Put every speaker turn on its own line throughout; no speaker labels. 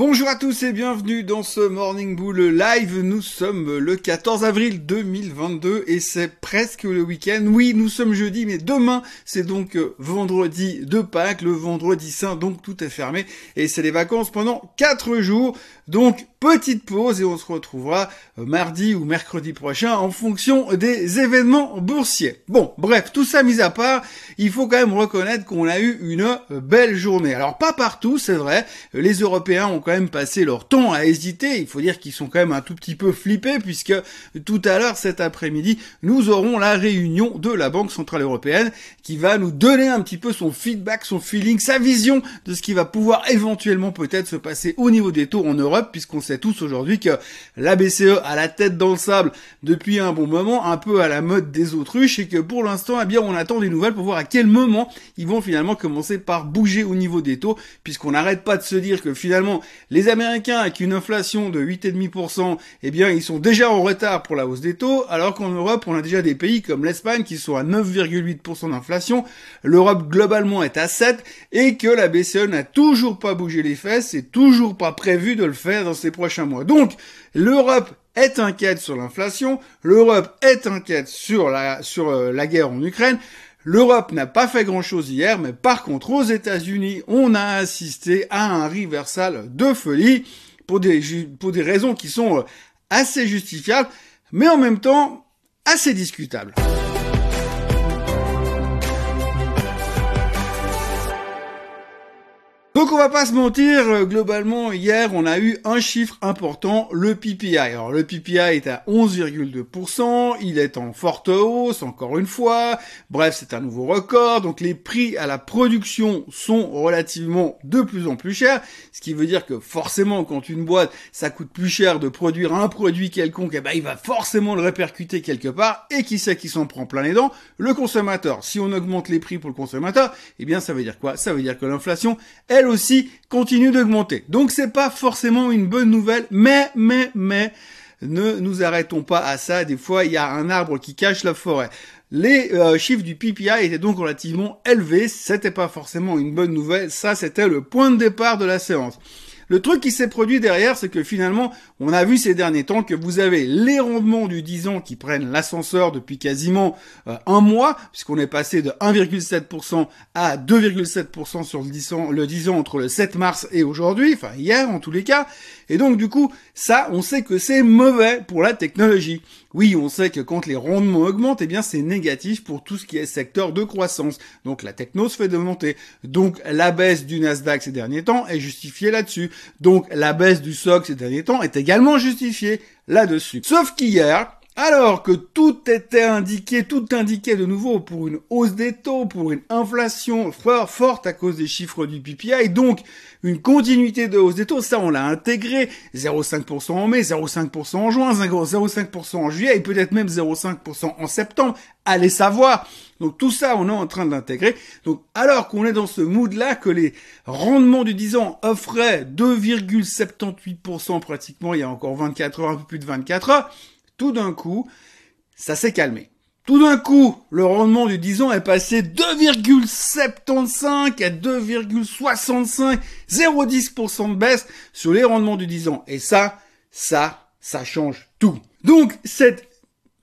Bonjour à tous et bienvenue dans ce Morning Bull Live. Nous sommes le 14 avril 2022 et c'est presque le week-end. Oui, nous sommes jeudi, mais demain c'est donc vendredi de Pâques, le vendredi saint, donc tout est fermé et c'est les vacances pendant 4 jours. Donc petite pause et on se retrouvera mardi ou mercredi prochain en fonction des événements boursiers. Bon, bref, tout ça mis à part, il faut quand même reconnaître qu'on a eu une belle journée. Alors pas partout, c'est vrai, les Européens ont quand même passé leur temps à hésiter. Il faut dire qu'ils sont quand même un tout petit peu flippés puisque tout à l'heure cet après-midi, nous aurons la réunion de la Banque Centrale Européenne qui va nous donner un petit peu son feedback, son feeling, sa vision de ce qui va pouvoir éventuellement peut-être se passer au niveau des taux en Europe puisqu'on sait tous aujourd'hui que la BCE a la tête dans le sable depuis un bon moment, un peu à la mode des autruches et que pour l'instant, eh bien, on attend des nouvelles pour voir à quel moment ils vont finalement commencer par bouger au niveau des taux puisqu'on n'arrête pas de se dire que finalement les Américains, avec une inflation de 8,5%, eh bien, ils sont déjà en retard pour la hausse des taux, alors qu'en Europe, on a déjà des pays comme l'Espagne qui sont à 9,8% d'inflation, l'Europe globalement est à 7, et que la BCE n'a toujours pas bougé les fesses, et toujours pas prévu de le faire dans ces prochains mois. Donc, l'Europe est inquiète sur l'inflation, l'Europe est inquiète sur la, sur euh, la guerre en Ukraine, L'Europe n'a pas fait grand-chose hier, mais par contre aux États-Unis, on a assisté à un reversal de folie pour des, pour des raisons qui sont euh, assez justifiables, mais en même temps assez discutables. Donc on va pas se mentir, euh, globalement hier on a eu un chiffre important, le PPI. Alors le PPI est à 11,2%, il est en forte hausse encore une fois, bref c'est un nouveau record, donc les prix à la production sont relativement de plus en plus chers, ce qui veut dire que forcément quand une boîte ça coûte plus cher de produire un produit quelconque, eh ben il va forcément le répercuter quelque part, et qui sait qui s'en prend plein les dents? Le consommateur. Si on augmente les prix pour le consommateur, eh bien ça veut dire quoi? Ça veut dire que l'inflation, elle aussi continue d'augmenter. Donc c'est pas forcément une bonne nouvelle, mais, mais, mais, ne nous arrêtons pas à ça. Des fois, il y a un arbre qui cache la forêt. Les euh, chiffres du PPI étaient donc relativement élevés. C'était pas forcément une bonne nouvelle. Ça, c'était le point de départ de la séance. Le truc qui s'est produit derrière, c'est que finalement, on a vu ces derniers temps que vous avez les rendements du 10 ans qui prennent l'ascenseur depuis quasiment euh, un mois, puisqu'on est passé de 1,7% à 2,7% sur le 10 ans, le 10 ans entre le 7 mars et aujourd'hui, enfin hier en tous les cas. Et donc du coup, ça, on sait que c'est mauvais pour la technologie. Oui, on sait que quand les rendements augmentent, eh bien c'est négatif pour tout ce qui est secteur de croissance. Donc la techno se fait monter. Donc la baisse du Nasdaq ces derniers temps est justifiée là-dessus. Donc la baisse du SOC ces derniers temps est également justifiée là-dessus. Sauf qu'hier, alors que tout était indiqué, tout indiquait de nouveau pour une hausse des taux, pour une inflation forte à cause des chiffres du PPI, donc une continuité de hausse des taux, ça on l'a intégré, 0,5% en mai, 0,5% en juin, 0,5% en juillet et peut-être même 0,5% en septembre, allez savoir. Donc tout ça, on est en train d'intégrer. Donc alors qu'on est dans ce mood-là, que les rendements du 10 ans offraient 2,78% pratiquement il y a encore 24 heures, un peu plus de 24 heures, tout d'un coup, ça s'est calmé. Tout d'un coup, le rendement du 10 ans est passé 2,75 à 2,65, 0,10% de baisse sur les rendements du 10 ans. Et ça, ça, ça change tout. Donc, cette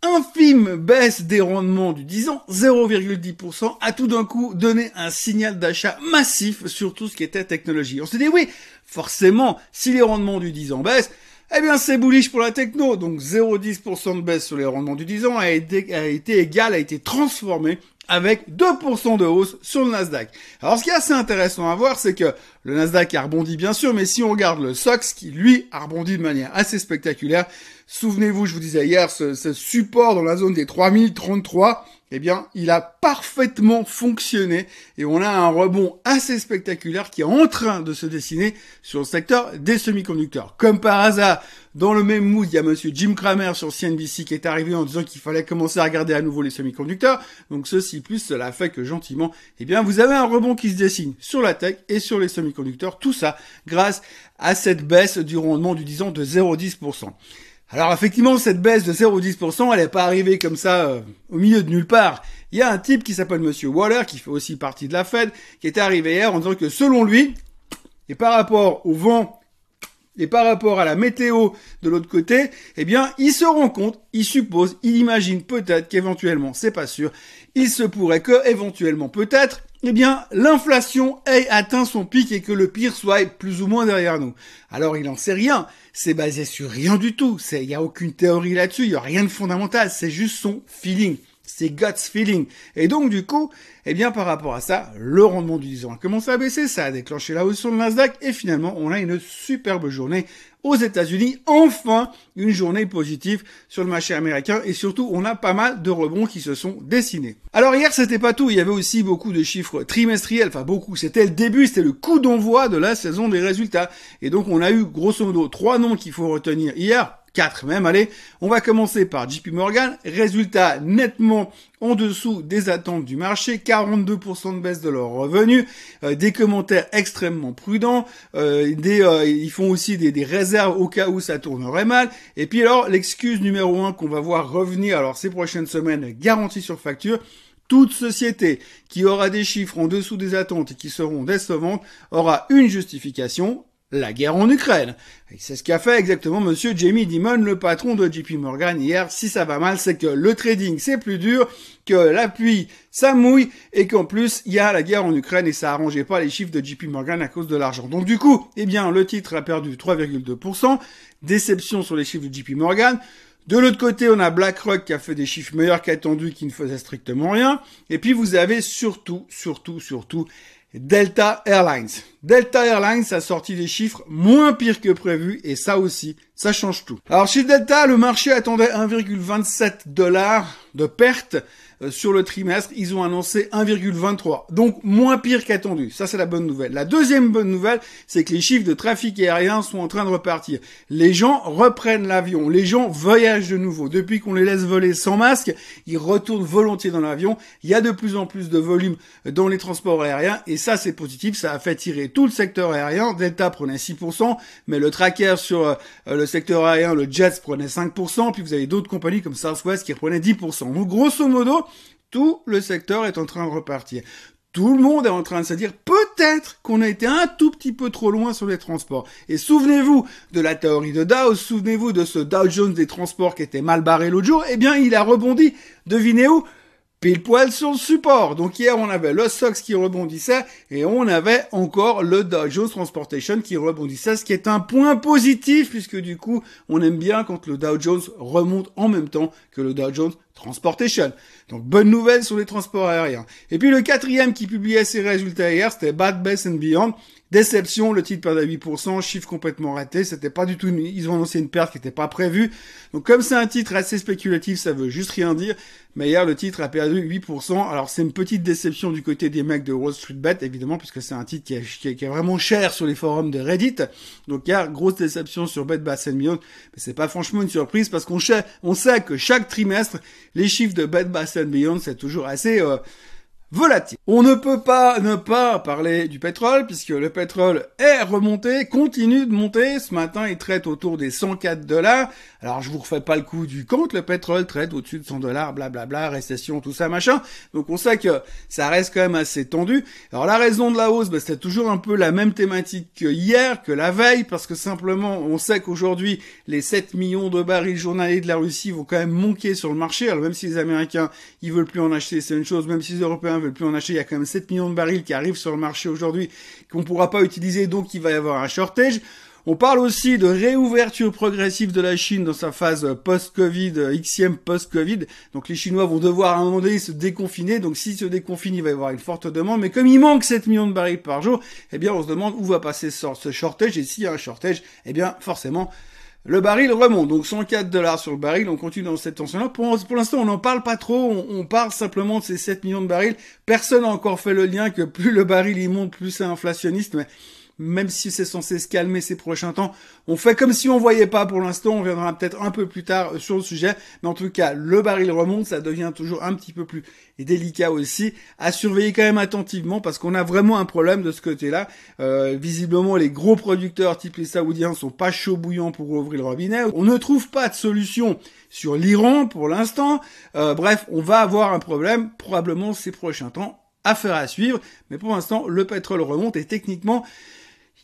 infime baisse des rendements du 10 ans, 0,10%, a tout d'un coup donné un signal d'achat massif sur tout ce qui était technologie. On s'est dit oui, forcément, si les rendements du 10 ans baissent, eh bien, c'est bullish pour la techno. Donc, 0,10% de baisse sur les rendements du 10 ans a été, égal, a été transformé avec 2% de hausse sur le Nasdaq. Alors ce qui est assez intéressant à voir, c'est que le Nasdaq a rebondi bien sûr, mais si on regarde le SOX, qui lui a rebondi de manière assez spectaculaire, souvenez-vous, je vous disais hier, ce support dans la zone des 3033, eh bien, il a parfaitement fonctionné et on a un rebond assez spectaculaire qui est en train de se dessiner sur le secteur des semi-conducteurs. Comme par hasard, dans le même mood, il y a monsieur Jim Cramer sur CNBC qui est arrivé en disant qu'il fallait commencer à regarder à nouveau les semi-conducteurs. Donc ceci plus, cela fait que gentiment, eh bien, vous avez un rebond qui se dessine sur la tech et sur les semi-conducteurs. Tout ça grâce à cette baisse du rendement du 10 ans de 0,10%. Alors effectivement, cette baisse de 0,10%, elle n'est pas arrivée comme ça euh, au milieu de nulle part. Il y a un type qui s'appelle Monsieur Waller, qui fait aussi partie de la Fed, qui est arrivé hier en disant que selon lui, et par rapport au vent et par rapport à la météo de l'autre côté, eh bien, il se rend compte, il suppose, il imagine peut-être qu'éventuellement, c'est pas sûr, il se pourrait que, éventuellement, peut-être, eh bien, l'inflation ait atteint son pic et que le pire soit plus ou moins derrière nous. Alors, il en sait rien. C'est basé sur rien du tout. Il n'y a aucune théorie là-dessus. Il n'y a rien de fondamental. C'est juste son feeling c'est guts feeling. Et donc, du coup, eh bien, par rapport à ça, le rendement du 10 ans a commencé à baisser, ça a déclenché la hausse sur le Nasdaq, et finalement, on a une superbe journée aux États-Unis. Enfin, une journée positive sur le marché américain, et surtout, on a pas mal de rebonds qui se sont dessinés. Alors, hier, c'était pas tout. Il y avait aussi beaucoup de chiffres trimestriels. Enfin, beaucoup. C'était le début, c'était le coup d'envoi de la saison des résultats. Et donc, on a eu, grosso modo, trois noms qu'il faut retenir hier 4 même, allez. On va commencer par JP Morgan. Résultat nettement en dessous des attentes du marché, 42% de baisse de leurs revenus, euh, des commentaires extrêmement prudents, euh, euh, ils font aussi des, des, réserves au cas où ça tournerait mal. Et puis alors, l'excuse numéro 1 qu'on va voir revenir alors ces prochaines semaines, garantie sur facture, toute société qui aura des chiffres en dessous des attentes et qui seront décevantes aura une justification, la guerre en Ukraine. c'est ce qu'a fait exactement monsieur Jamie Dimon, le patron de JP Morgan hier. Si ça va mal, c'est que le trading c'est plus dur, que la pluie ça mouille et qu'en plus il y a la guerre en Ukraine et ça arrangeait pas les chiffres de JP Morgan à cause de l'argent. Donc du coup, eh bien le titre a perdu 3,2%, déception sur les chiffres de JP Morgan. De l'autre côté, on a BlackRock qui a fait des chiffres meilleurs qu'attendus, qui ne faisait strictement rien. Et puis vous avez surtout, surtout, surtout Delta Airlines. Delta Airlines a sorti des chiffres moins pires que prévu et ça aussi, ça change tout. Alors chez Delta, le marché attendait 1,27 dollars de perte euh, sur le trimestre, ils ont annoncé 1,23. Donc moins pire qu'attendu. Ça c'est la bonne nouvelle. La deuxième bonne nouvelle, c'est que les chiffres de trafic aérien sont en train de repartir. Les gens reprennent l'avion, les gens voyagent de nouveau. Depuis qu'on les laisse voler sans masque, ils retournent volontiers dans l'avion. Il y a de plus en plus de volume dans les transports aériens et ça c'est positif, ça a fait tirer tout le secteur aérien. Delta prenait 6%, mais le tracker sur euh, le secteur aérien, le Jets prenait 5%, puis vous avez d'autres compagnies comme Southwest qui prenaient 10%. Donc grosso modo, tout le secteur est en train de repartir. Tout le monde est en train de se dire peut-être qu'on a été un tout petit peu trop loin sur les transports. Et souvenez-vous de la théorie de Dow, souvenez-vous de ce Dow Jones des transports qui était mal barré l'autre jour, eh bien il a rebondi. Devinez où? Pile poil sur le support. Donc hier, on avait le SOX qui rebondissait et on avait encore le Dow Jones Transportation qui rebondissait, ce qui est un point positif puisque du coup, on aime bien quand le Dow Jones remonte en même temps que le Dow Jones Transportation. Donc bonne nouvelle sur les transports aériens. Et puis le quatrième qui publiait ses résultats hier, c'était Bad Best and Beyond. Déception, le titre perdait 8%, chiffre complètement raté, c'était pas du tout, ils ont annoncé une perte qui n'était pas prévue. Donc comme c'est un titre assez spéculatif, ça veut juste rien dire. Mais hier, le titre a perdu 8%. Alors c'est une petite déception du côté des mecs de Wall Street Bet, évidemment, puisque c'est un titre qui est, qui, est, vraiment cher sur les forums de Reddit. Donc hier, grosse déception sur Bet Bass Beyond. Mais c'est pas franchement une surprise parce qu'on sait, on sait que chaque trimestre, les chiffres de Bet Bass Beyond, c'est toujours assez... On ne peut pas ne pas parler du pétrole puisque le pétrole est remonté, continue de monter. Ce matin, il traite autour des 104 dollars. Alors, je vous refais pas le coup du compte. Le pétrole traite au-dessus de 100 dollars, blablabla, récession, tout ça, machin. Donc, on sait que ça reste quand même assez tendu. Alors, la raison de la hausse, bah, c'était toujours un peu la même thématique que hier, que la veille, parce que simplement, on sait qu'aujourd'hui, les 7 millions de barils journaliers de la Russie vont quand même manquer sur le marché. Alors, même si les Américains, ils veulent plus en acheter, c'est une chose. Même si les Européens veulent plus en acheter. Il y a quand même 7 millions de barils qui arrivent sur le marché aujourd'hui qu'on pourra pas utiliser, donc il va y avoir un shortage. On parle aussi de réouverture progressive de la Chine dans sa phase post-Covid, xème post-Covid. Donc les Chinois vont devoir à un moment donné se déconfiner. Donc s'ils se déconfinent, il va y avoir une forte demande. Mais comme il manque 7 millions de barils par jour, eh bien on se demande où va passer ce shortage. Et s'il y a un shortage, eh bien forcément le baril remonte, donc 104 dollars sur le baril, on continue dans cette tension-là. Pour, l'instant, on n'en parle pas trop, on, parle simplement de ces 7 millions de barils. Personne n'a encore fait le lien que plus le baril il monte, plus c'est inflationniste, mais même si c'est censé se calmer ces prochains temps. On fait comme si on voyait pas pour l'instant, on viendra peut-être un peu plus tard euh, sur le sujet, mais en tout cas, le baril remonte, ça devient toujours un petit peu plus délicat aussi, à surveiller quand même attentivement parce qu'on a vraiment un problème de ce côté-là. Euh, visiblement, les gros producteurs type les Saoudiens sont pas chauds bouillants pour ouvrir le robinet. On ne trouve pas de solution sur l'Iran pour l'instant. Euh, bref, on va avoir un problème probablement ces prochains temps. Affaire à suivre, mais pour l'instant, le pétrole remonte et techniquement,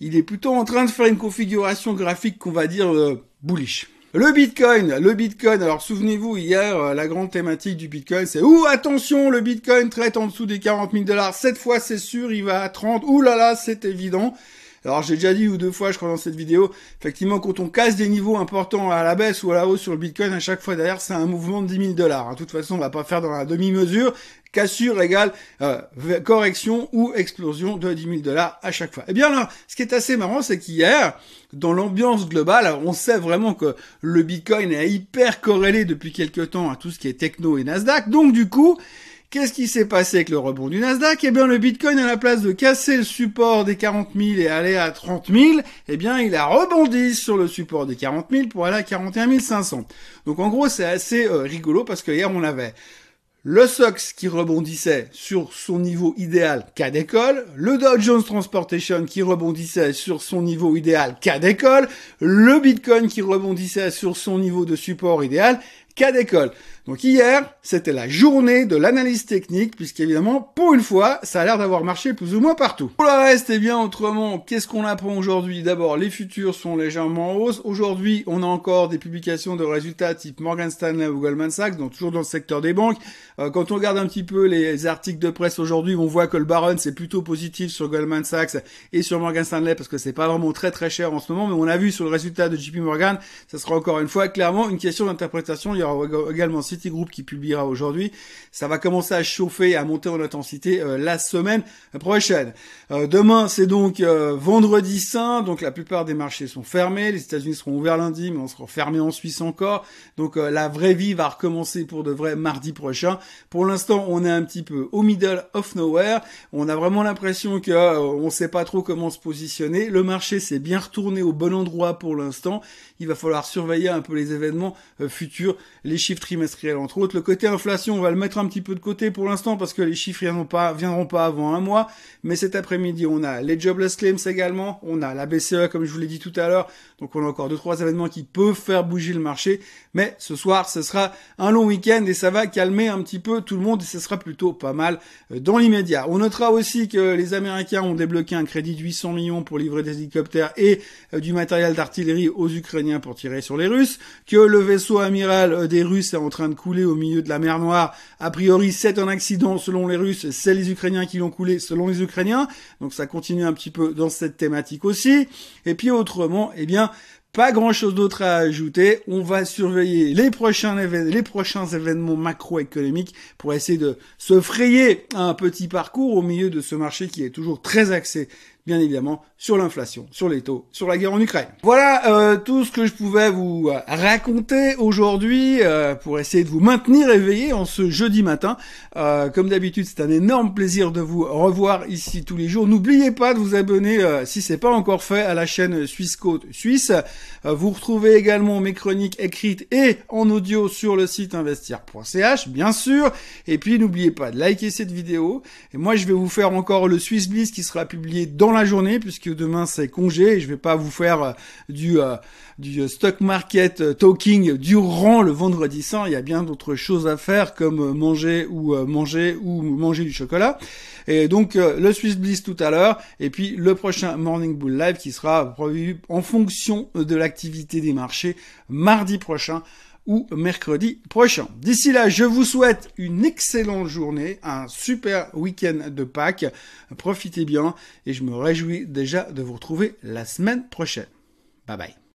il est plutôt en train de faire une configuration graphique qu'on va dire euh, bullish. Le Bitcoin, le Bitcoin. Alors souvenez-vous hier, euh, la grande thématique du Bitcoin, c'est ouh attention, le Bitcoin traite en dessous des 40 000 dollars. Cette fois, c'est sûr, il va à 30. Ouh là là, c'est évident. Alors j'ai déjà dit ou deux fois, je crois dans cette vidéo, effectivement quand on casse des niveaux importants à la baisse ou à la hausse sur le Bitcoin, à chaque fois derrière c'est un mouvement de 10 000 dollars. De toute façon, on va pas faire dans la demi-mesure. Cassure égale euh, correction ou explosion de 10 000 dollars à chaque fois. Eh bien là, ce qui est assez marrant, c'est qu'hier, dans l'ambiance globale, on sait vraiment que le Bitcoin est hyper corrélé depuis quelques temps à tout ce qui est techno et Nasdaq. Donc du coup, Qu'est-ce qui s'est passé avec le rebond du Nasdaq? Eh bien, le Bitcoin, à la place de casser le support des 40 000 et aller à 30 000, eh bien, il a rebondi sur le support des 40 000 pour aller à 41 500. Donc, en gros, c'est assez euh, rigolo parce que hier, on avait le SOX qui rebondissait sur son niveau idéal cas d'école, le Dow Jones Transportation qui rebondissait sur son niveau idéal cas d'école, le Bitcoin qui rebondissait sur son niveau de support idéal cas d'école. Donc hier, c'était la journée de l'analyse technique, puisqu'évidemment, pour une fois, ça a l'air d'avoir marché plus ou moins partout. Pour le reste, eh bien, autrement, qu'est-ce qu'on apprend aujourd'hui? D'abord, les futurs sont légèrement en hausse. Aujourd'hui, on a encore des publications de résultats type Morgan Stanley ou Goldman Sachs, donc toujours dans le secteur des banques. Euh, quand on regarde un petit peu les articles de presse aujourd'hui, on voit que le Baron, c'est plutôt positif sur Goldman Sachs et sur Morgan Stanley, parce que c'est pas vraiment très très cher en ce moment, mais on a vu sur le résultat de JP Morgan, ça sera encore une fois clairement une question d'interprétation. Il y aura également Group qui publiera aujourd'hui. Ça va commencer à chauffer, à monter en intensité euh, la semaine prochaine. Euh, demain, c'est donc euh, vendredi saint, donc la plupart des marchés sont fermés. Les États-Unis seront ouverts lundi, mais on sera fermé en Suisse encore. Donc la vraie vie va recommencer pour de vrai mardi prochain. Pour l'instant, on est un petit peu au middle of nowhere. On a vraiment l'impression que on sait pas trop comment se positionner. Le marché s'est bien retourné au bon endroit pour l'instant. Il va falloir surveiller un peu les événements futurs, les chiffres trimestriels entre autres. Le côté inflation, on va le mettre un petit peu de côté pour l'instant parce que les chiffres viendront pas, viendront pas avant un mois. Mais cet après-midi, on a les jobless claims également, on a la BCE comme je vous l'ai dit tout à l'heure. Donc on a encore deux trois événements qui peuvent faire bouger le marché. Mais ce soir, ce sera un long week-end et ça va calmer un petit peu tout le monde et ce sera plutôt pas mal euh, dans l'immédiat. On notera aussi que les Américains ont débloqué un crédit de 800 millions pour livrer des hélicoptères et euh, du matériel d'artillerie aux Ukrainiens pour tirer sur les Russes, que le vaisseau amiral euh, des Russes est en train de couler au milieu de la mer Noire. A priori, c'est un accident selon les Russes, c'est les Ukrainiens qui l'ont coulé selon les Ukrainiens. Donc ça continue un petit peu dans cette thématique aussi. Et puis autrement, eh bien, pas grand chose d'autre à ajouter. On va surveiller les prochains, les prochains événements macroéconomiques pour essayer de se frayer un petit parcours au milieu de ce marché qui est toujours très axé bien évidemment, sur l'inflation, sur les taux, sur la guerre en Ukraine. Voilà euh, tout ce que je pouvais vous euh, raconter aujourd'hui euh, pour essayer de vous maintenir éveillé en ce jeudi matin. comme d'habitude, c'est un énorme plaisir de vous revoir ici tous les jours. N'oubliez pas de vous abonner, si c'est pas encore fait, à la chaîne Suisse Côte Suisse. vous retrouvez également mes chroniques écrites et en audio sur le site investir.ch, bien sûr. Et puis n'oubliez pas de liker cette vidéo. Et moi, je vais vous faire encore le Swiss Bliss qui sera publié dans la journée puisque demain c'est congé et je vais pas vous faire euh, du euh, euh, stock market talking durant le vendredi saint. Il y a bien d'autres choses à faire comme manger ou manger ou manger du chocolat. Et donc le Swiss Bliss tout à l'heure et puis le prochain Morning Bull Live qui sera prévu en fonction de l'activité des marchés mardi prochain ou mercredi prochain. D'ici là, je vous souhaite une excellente journée, un super week-end de Pâques. Profitez bien et je me réjouis déjà de vous retrouver la semaine prochaine. Bye bye.